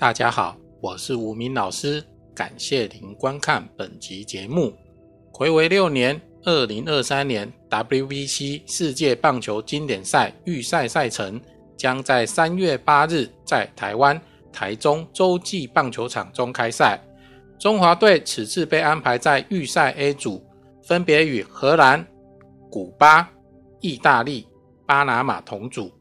大家好，我是吴明老师，感谢您观看本集节目。回违六年，二零二三年 WBC 世界棒球经典赛预赛赛程将在三月八日在台湾台中洲际棒球场中开赛。中华队此次被安排在预赛 A 组，分别与荷兰、古巴、意大利、巴拿马同组。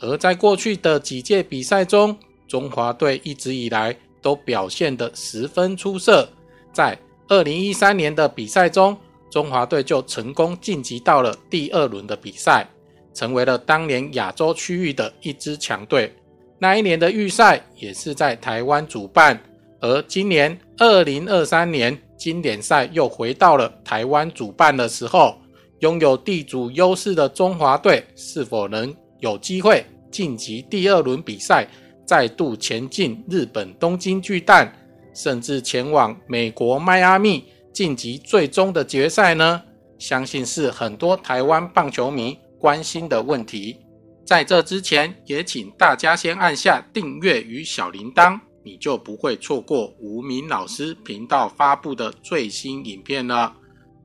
而在过去的几届比赛中，中华队一直以来都表现得十分出色。在二零一三年的比赛中，中华队就成功晋级到了第二轮的比赛，成为了当年亚洲区域的一支强队。那一年的预赛也是在台湾主办，而今年二零二三年经典赛又回到了台湾主办的时候，拥有地主优势的中华队是否能？有机会晋级第二轮比赛，再度前进日本东京巨蛋，甚至前往美国迈阿密晋级最终的决赛呢？相信是很多台湾棒球迷关心的问题。在这之前，也请大家先按下订阅与小铃铛，你就不会错过无名老师频道发布的最新影片了。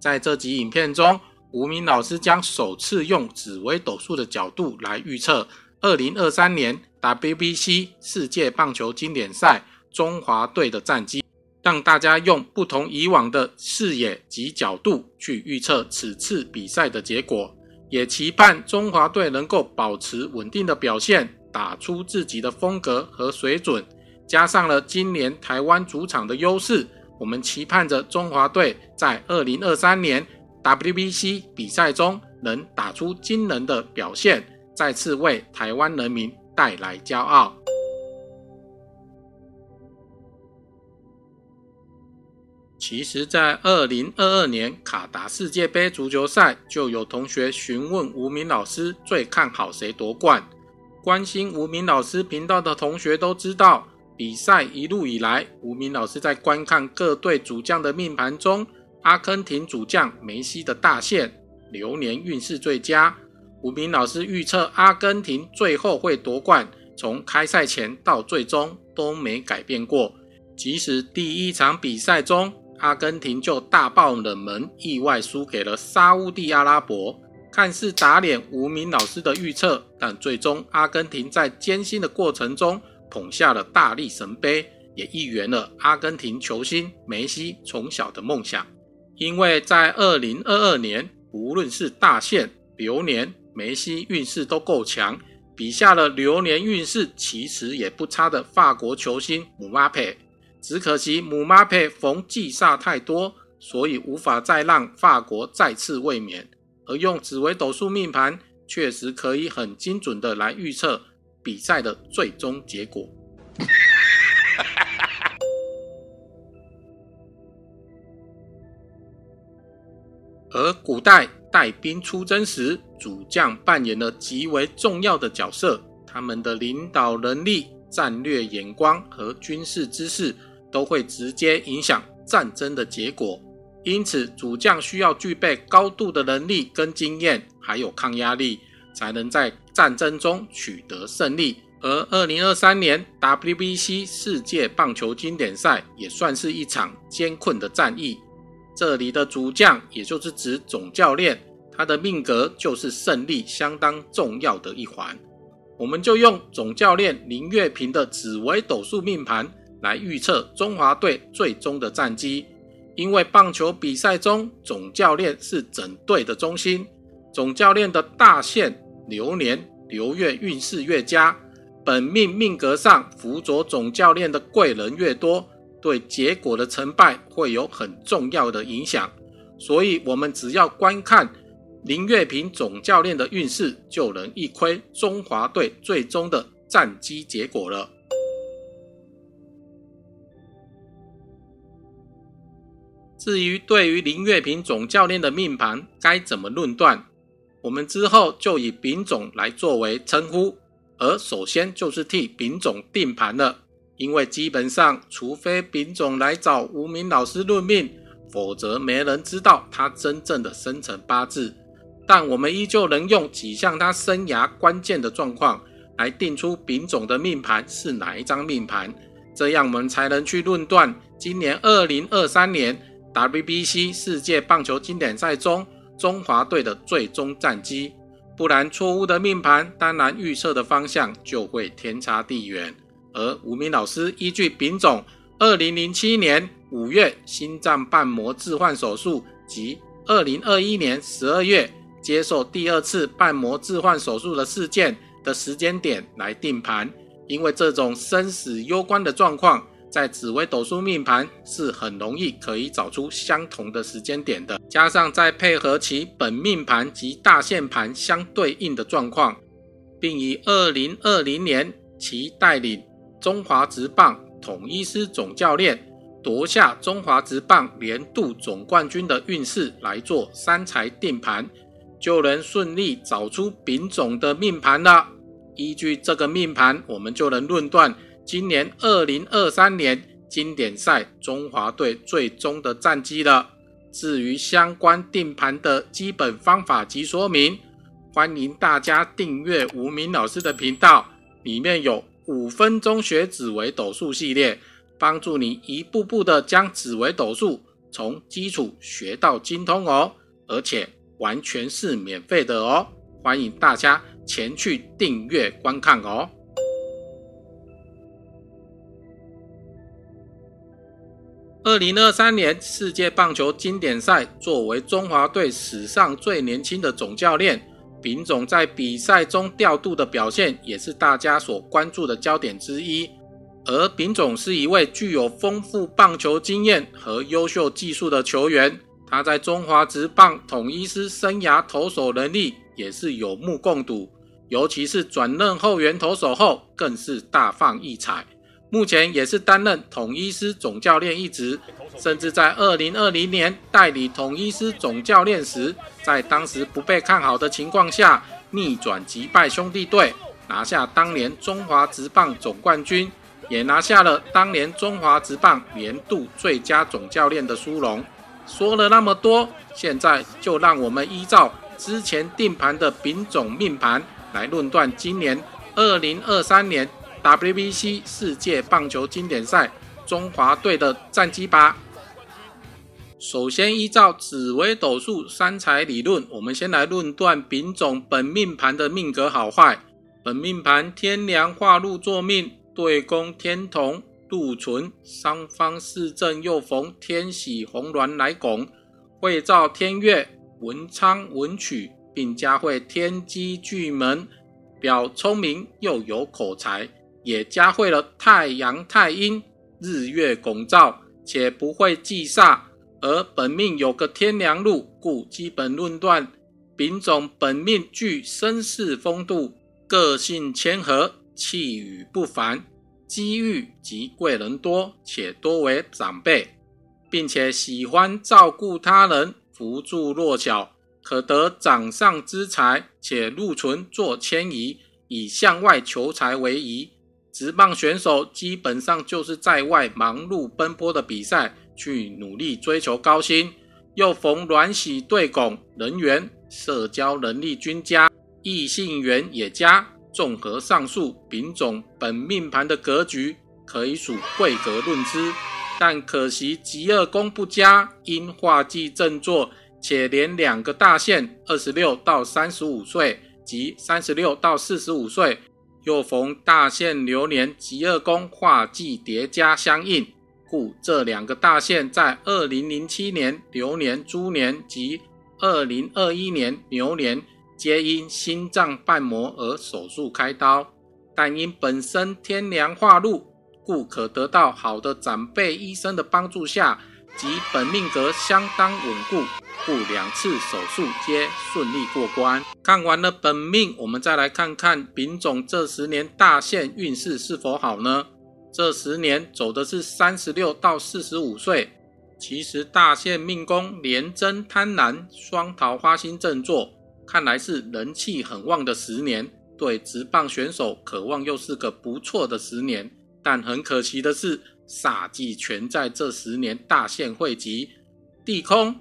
在这集影片中。无名老师将首次用紫微斗数的角度来预测二零二三年 WBC 世界棒球经典赛中华队的战绩，让大家用不同以往的视野及角度去预测此次比赛的结果，也期盼中华队能够保持稳定的表现，打出自己的风格和水准。加上了今年台湾主场的优势，我们期盼着中华队在二零二三年。WBC 比赛中能打出惊人的表现，再次为台湾人民带来骄傲。其实，在二零二二年卡达世界杯足球赛，就有同学询问吴明老师最看好谁夺冠。关心吴明老师频道的同学都知道，比赛一路以来，吴明老师在观看各队主将的命盘中。阿根廷主将梅西的大限流年运势最佳，吴明老师预测阿根廷最后会夺冠，从开赛前到最终都没改变过。即使第一场比赛中阿根廷就大爆冷门，意外输给了沙地阿拉伯，看似打脸吴明老师的预测，但最终阿根廷在艰辛的过程中捧下了大力神杯，也一圆了阿根廷球星梅西从小的梦想。因为在二零二二年，无论是大限、流年，梅西运势都够强，比下了流年运势其实也不差的法国球星姆巴佩。只可惜姆巴佩逢忌煞太多，所以无法再让法国再次卫冕。而用紫微斗数命盘，确实可以很精准的来预测比赛的最终结果。而古代带兵出征时，主将扮演了极为重要的角色，他们的领导能力、战略眼光和军事知识都会直接影响战争的结果。因此，主将需要具备高度的能力跟经验，还有抗压力，才能在战争中取得胜利。而二零二三年 WBC 世界棒球经典赛也算是一场艰困的战役。这里的主将，也就是指总教练，他的命格就是胜利相当重要的一环。我们就用总教练林月平的紫微斗数命盘来预测中华队最终的战绩。因为棒球比赛中，总教练是整队的中心，总教练的大限、流年、流月运势越佳，本命命格上辅佐总教练的贵人越多。对结果的成败会有很重要的影响，所以我们只要观看林月平总教练的运势，就能一窥中华队最终的战绩结果了。至于对于林月平总教练的命盘该怎么论断，我们之后就以丙总来作为称呼，而首先就是替丙总定盘了。因为基本上，除非丙总来找吴明老师论命，否则没人知道他真正的生辰八字。但我们依旧能用几项他生涯关键的状况来定出丙总的命盘是哪一张命盘，这样我们才能去论断今年二零二三年 WBC 世界棒球经典赛中中华队的最终战绩。不然，错误的命盘，当然预测的方向就会天差地远。而吴明老师依据丙种二零零七年五月心脏瓣膜置换手术及二零二一年十二月接受第二次瓣膜置换手术的事件的时间点来定盘，因为这种生死攸关的状况。在紫微斗数命盘是很容易可以找出相同的时间点的，加上再配合其本命盘及大限盘相对应的状况，并以二零二零年其带领中华职棒统一师总教练夺下中华职棒年度总冠军的运势来做三才定盘，就能顺利找出丙种的命盘了。依据这个命盘，我们就能论断。今年二零二三年经典赛中华队最终的战绩了。至于相关定盘的基本方法及说明，欢迎大家订阅吴明老师的频道，里面有五分钟学紫微斗数系列，帮助你一步步的将紫微斗数从基础学到精通哦，而且完全是免费的哦，欢迎大家前去订阅观看哦。二零二三年世界棒球经典赛，作为中华队史上最年轻的总教练，丙总在比赛中调度的表现，也是大家所关注的焦点之一。而丙总是一位具有丰富棒球经验和优秀技术的球员，他在中华职棒统一师生涯投手能力也是有目共睹，尤其是转任后援投手后，更是大放异彩。目前也是担任统一师总教练一职，甚至在二零二零年代理统一师总教练时，在当时不被看好的情况下，逆转击败兄弟队，拿下当年中华职棒总冠军，也拿下了当年中华职棒年度最佳总教练的殊荣。说了那么多，现在就让我们依照之前定盘的丙种命盘来论断今年二零二三年。WBC 世界棒球经典赛中华队的战绩吧。首先，依照紫微斗数三才理论，我们先来论断丙种本命盘的命格好坏。本命盘天梁化禄作命，对宫天同禄存，三方四正又逢天喜红鸾来拱，会照天月文昌文曲，并加会天机巨门，表聪明又有口才。也加会了太阳、太阴、日月拱照，且不会忌煞。而本命有个天梁禄，故基本论断丙种本命具绅士风度，个性谦和，气宇不凡，机遇及贵人多，且多为长辈，并且喜欢照顾他人，扶助弱小，可得掌上之财，且禄存做迁移，以向外求财为宜。职棒选手基本上就是在外忙碌奔波的比赛，去努力追求高薪，又逢鸾喜对拱，人缘、社交能力均佳，异性缘也佳。综合上述丙种本命盘的格局，可以属贵格论之。但可惜吉二宫不佳，因化忌正坐，且连两个大限，二十六到三十五岁及三十六到四十五岁。又逢大限流年吉二宫化忌叠加相应，故这两个大限在二零零七年流年猪年及二零二一年牛年皆因心脏瓣膜而手术开刀，但因本身天凉化禄，故可得到好的长辈医生的帮助下。及本命格相当稳固，故两次手术皆顺利过关。看完了本命，我们再来看看丙种这十年大限运势是否好呢？这十年走的是三十六到四十五岁，其实大限命宫廉贞贪婪双桃花星正坐，看来是人气很旺的十年。对直棒选手，渴望又是个不错的十年。但很可惜的是。煞气全在这十年大限汇集，地空、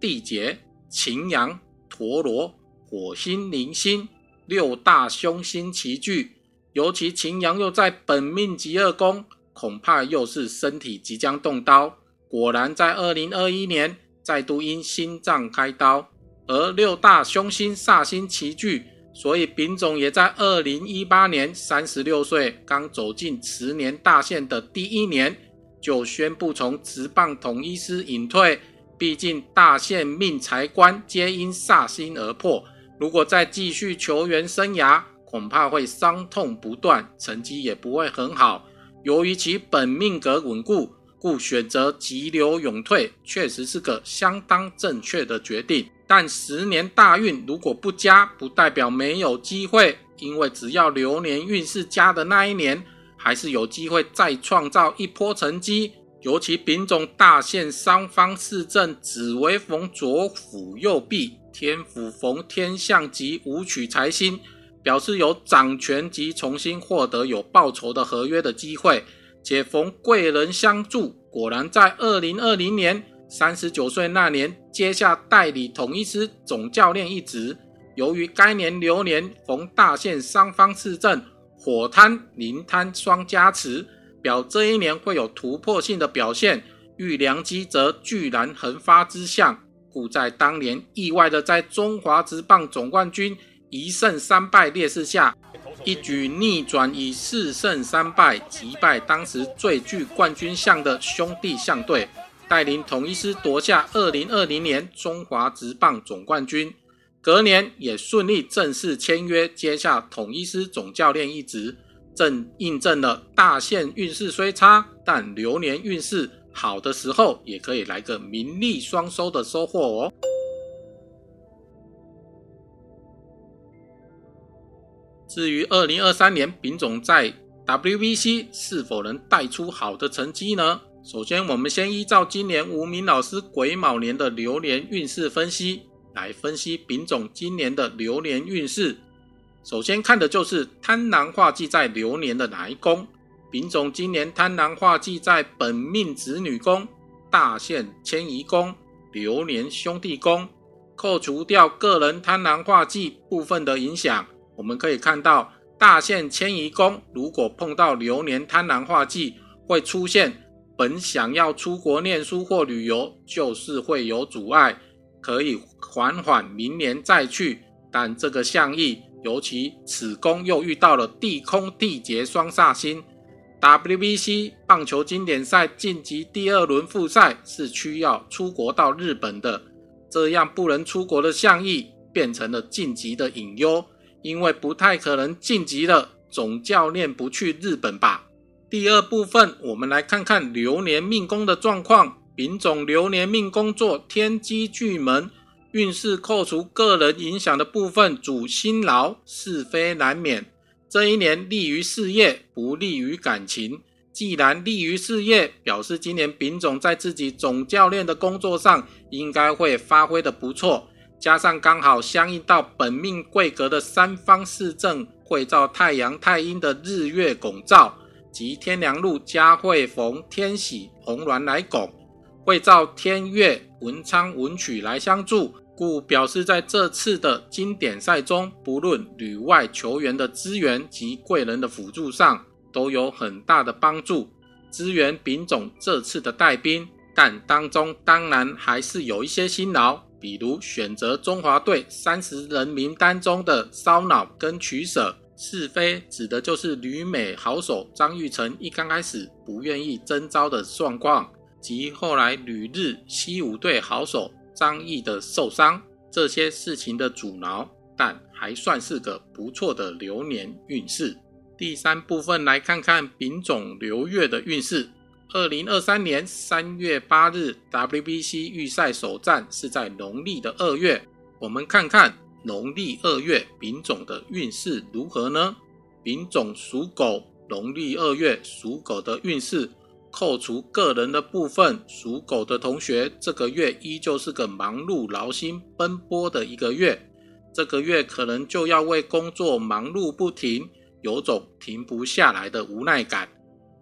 地劫、擎羊、陀螺、火星、铃星六大凶星齐聚，尤其擎羊又在本命吉二宫，恐怕又是身体即将动刀。果然，在二零二一年再度因心脏开刀，而六大凶星煞星齐聚，所以丙种也在二零一八年三十六岁，刚走进十年大限的第一年，就宣布从职棒统一师隐退。毕竟大限命财官皆因煞星而破，如果再继续球员生涯，恐怕会伤痛不断，成绩也不会很好。由于其本命格稳固。故选择急流勇退，确实是个相当正确的决定。但十年大运如果不佳，不代表没有机会，因为只要流年运势佳的那一年，还是有机会再创造一波成绩。尤其丙种大限三方四正，紫微逢左辅右弼，天府逢天象及武曲财星，表示有掌权及重新获得有报酬的合约的机会。且逢贵人相助，果然在二零二零年三十九岁那年接下代理统一师总教练一职。由于该年流年逢大限三方四正，火贪灵贪双加持，表这一年会有突破性的表现。遇良机则巨然横发之象，故在当年意外的在中华职棒总冠军一胜三败劣势下。一举逆转，以四胜三败击败当时最具冠军相的兄弟象队，带领统一师夺下二零二零年中华职棒总冠军。隔年也顺利正式签约，接下统一师总教练一职，正印证了大限运势虽差，但流年运势好的时候，也可以来个名利双收的收获哦。至于二零二三年丙种在 WBC 是否能带出好的成绩呢？首先，我们先依照今年吴明老师癸卯年的流年运势分析来分析丙种今年的流年运势。首先看的就是贪狼化忌在流年的哪一宫？丙种今年贪狼化忌在本命子女宫、大限迁移宫、流年兄弟宫，扣除掉个人贪狼化忌部分的影响。我们可以看到，大限迁移宫如果碰到流年贪婪化忌，会出现本想要出国念书或旅游，就是会有阻碍，可以缓缓明年再去。但这个象意，尤其此宫又遇到了地空地劫双煞星，WBC 棒球经典赛晋级第二轮复赛是需要出国到日本的，这样不能出国的象意，变成了晋级的隐忧。因为不太可能晋级了，总教练不去日本吧？第二部分，我们来看看流年命宫的状况。丙种流年命宫作天机巨门，运势扣除个人影响的部分，主辛劳，是非难免。这一年利于事业，不利于感情。既然利于事业，表示今年丙种在自己总教练的工作上，应该会发挥的不错。加上刚好相应到本命贵格的三方四正会照太阳太阴的日月拱照及天梁路加会逢天喜红鸾来拱，会照天月文昌文曲来相助，故表示在这次的经典赛中，不论旅外球员的资源及贵人的辅助上，都有很大的帮助，支援丙种这次的带兵，但当中当然还是有一些辛劳。比如选择中华队三十人名单中的烧脑跟取舍是非，指的就是旅美好手张玉成一刚开始不愿意征召的状况，及后来旅日西武队好手张毅的受伤这些事情的阻挠，但还算是个不错的流年运势。第三部分来看看丙种流月的运势。二零二三年三月八日，WBC 预赛首战是在农历的二月。我们看看农历二月丙种的运势如何呢？丙种属狗，农历二月属狗的运势，扣除个人的部分，属狗的同学这个月依旧是个忙碌劳心奔波的一个月。这个月可能就要为工作忙碌不停，有种停不下来的无奈感。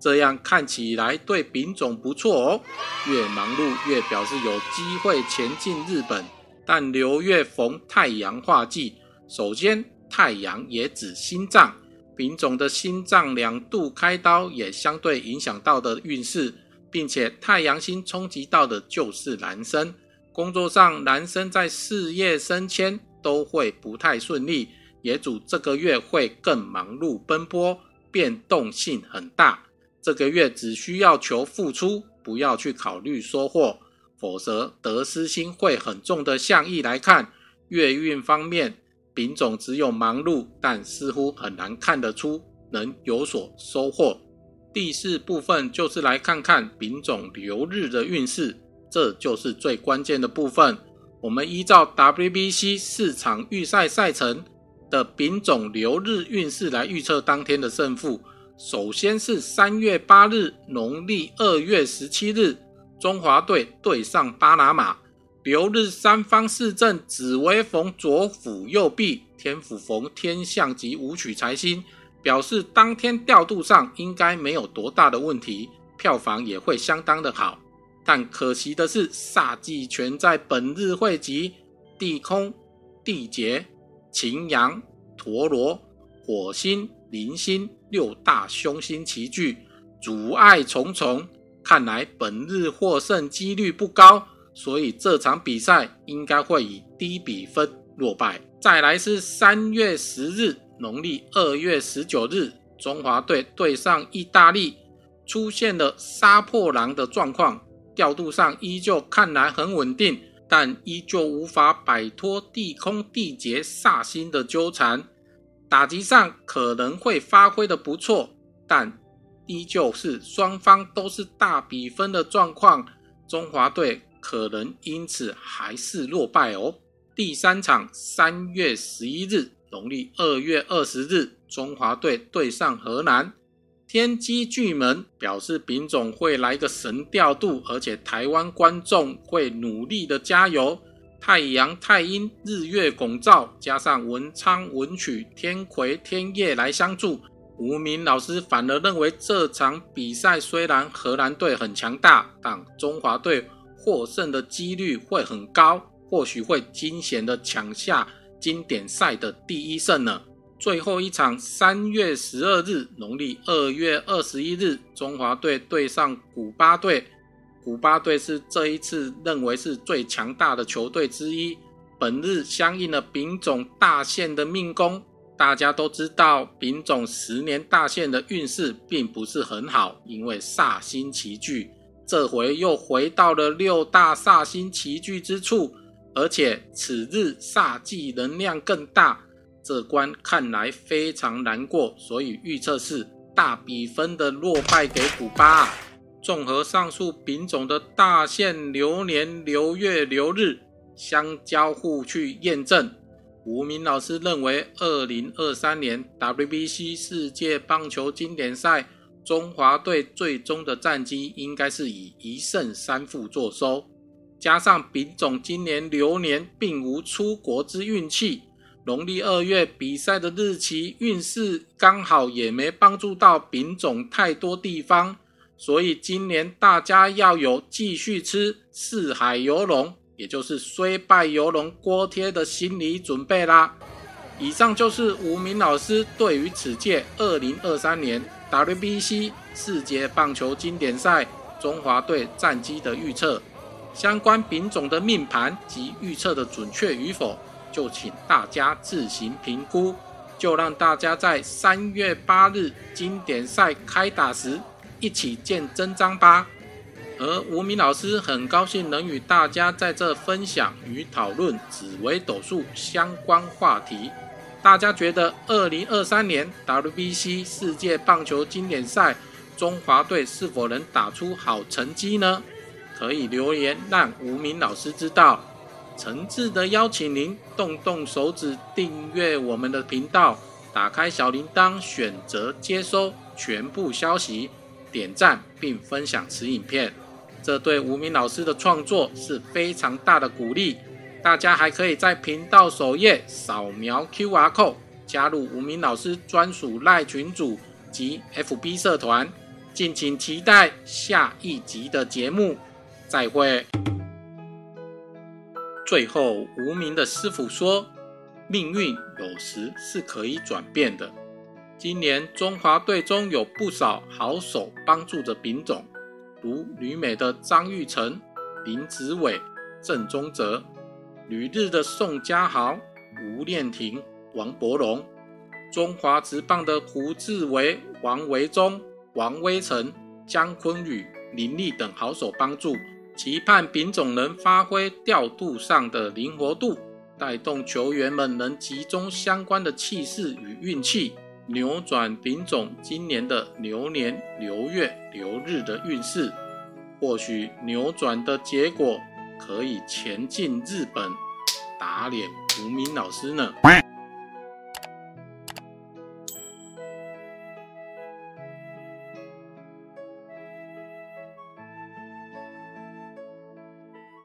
这样看起来对丙种不错哦，越忙碌越表示有机会前进日本。但流月逢太阳化忌，首先太阳也指心脏，丙种的心脏两度开刀也相对影响到的运势，并且太阳星冲击到的就是男生。工作上，男生在事业升迁都会不太顺利，也主这个月会更忙碌奔波，变动性很大。这个月只需要求付出，不要去考虑收获，否则得失心会很重的。象意来看，月运方面。丙种只有忙碌，但似乎很难看得出能有所收获。第四部分就是来看看丙种流日的运势，这就是最关键的部分。我们依照 WBC 市场预赛赛程的丙种流日运势来预测当天的胜负。首先是三月八日，农历二月十七日，中华队对上巴拿马。流日三方四正，紫微逢左辅右弼，天府逢天象及武曲财星，表示当天调度上应该没有多大的问题，票房也会相当的好。但可惜的是，煞忌全在本日汇集，地空、地劫、擎羊、陀螺、火星、铃星六大凶星齐聚，阻碍重重，看来本日获胜几率不高。所以这场比赛应该会以低比分落败。再来是三月十日，农历二月十九日，中华队对上意大利，出现了杀破狼的状况，调度上依旧看来很稳定，但依旧无法摆脱地空地劫煞星的纠缠。打击上可能会发挥的不错，但依旧是双方都是大比分的状况，中华队。可能因此还是落败哦。第三场，三月十一日，农历二月二十日，中华队对上河南天机巨门，表示丙总会来个神调度，而且台湾观众会努力的加油。太阳、太阴、日月拱照，加上文昌、文曲、天魁、天夜来相助，吴明老师反而认为这场比赛虽然荷兰队很强大，但中华队。获胜的几率会很高，或许会惊险的抢下经典赛的第一胜呢。最后一场，三月十二日，农历二月二十一日，中华队对上古巴队。古巴队是这一次认为是最强大的球队之一。本日相应的丙种大限的命宫，大家都知道，丙种十年大限的运势并不是很好，因为煞星齐聚。这回又回到了六大煞星齐聚之处，而且此日煞气能量更大，这关看来非常难过，所以预测是大比分的落败给古巴。啊综合上述丙种的大限流年流月流日相交互去验证，吴明老师认为，二零二三年 WBC 世界棒球经典赛。中华队最终的战绩应该是以一胜三负作收，加上丙总今年流年并无出国之运气，农历二月比赛的日期运势刚好也没帮助到丙总太多地方，所以今年大家要有继续吃四海游龙，也就是虽败犹荣锅贴的心理准备啦。以上就是吴明老师对于此届二零二三年。WBC 世界棒球经典赛中华队战绩的预测，相关品种的命盘及预测的准确与否，就请大家自行评估。就让大家在三月八日经典赛开打时一起见真章吧。而吴明老师很高兴能与大家在这分享与讨论紫微斗数相关话题。大家觉得二零二三年 WBC 世界棒球经典赛，中华队是否能打出好成绩呢？可以留言让吴明老师知道。诚挚的邀请您动动手指订阅我们的频道，打开小铃铛，选择接收全部消息，点赞并分享此影片，这对吴明老师的创作是非常大的鼓励。大家还可以在频道首页扫描 QR code，加入吴明老师专属赖群组及 FB 社团，敬请期待下一集的节目。再会。最后，无名的师傅说：“命运有时是可以转变的，今年中华队中有不少好手帮助着丙种，如旅美的张玉成、林子伟、郑宗哲，旅日的宋家豪、吴念婷、王伯龙，中华职棒的胡志伟、王维忠、王威成、江坤宇、林立等好手帮助，期盼丙种能发挥调度上的灵活度，带动球员们能集中相关的气势与运气。扭转丙种今年的牛年、牛月、牛日的运势，或许扭转的结果可以前进日本打脸无名老师呢。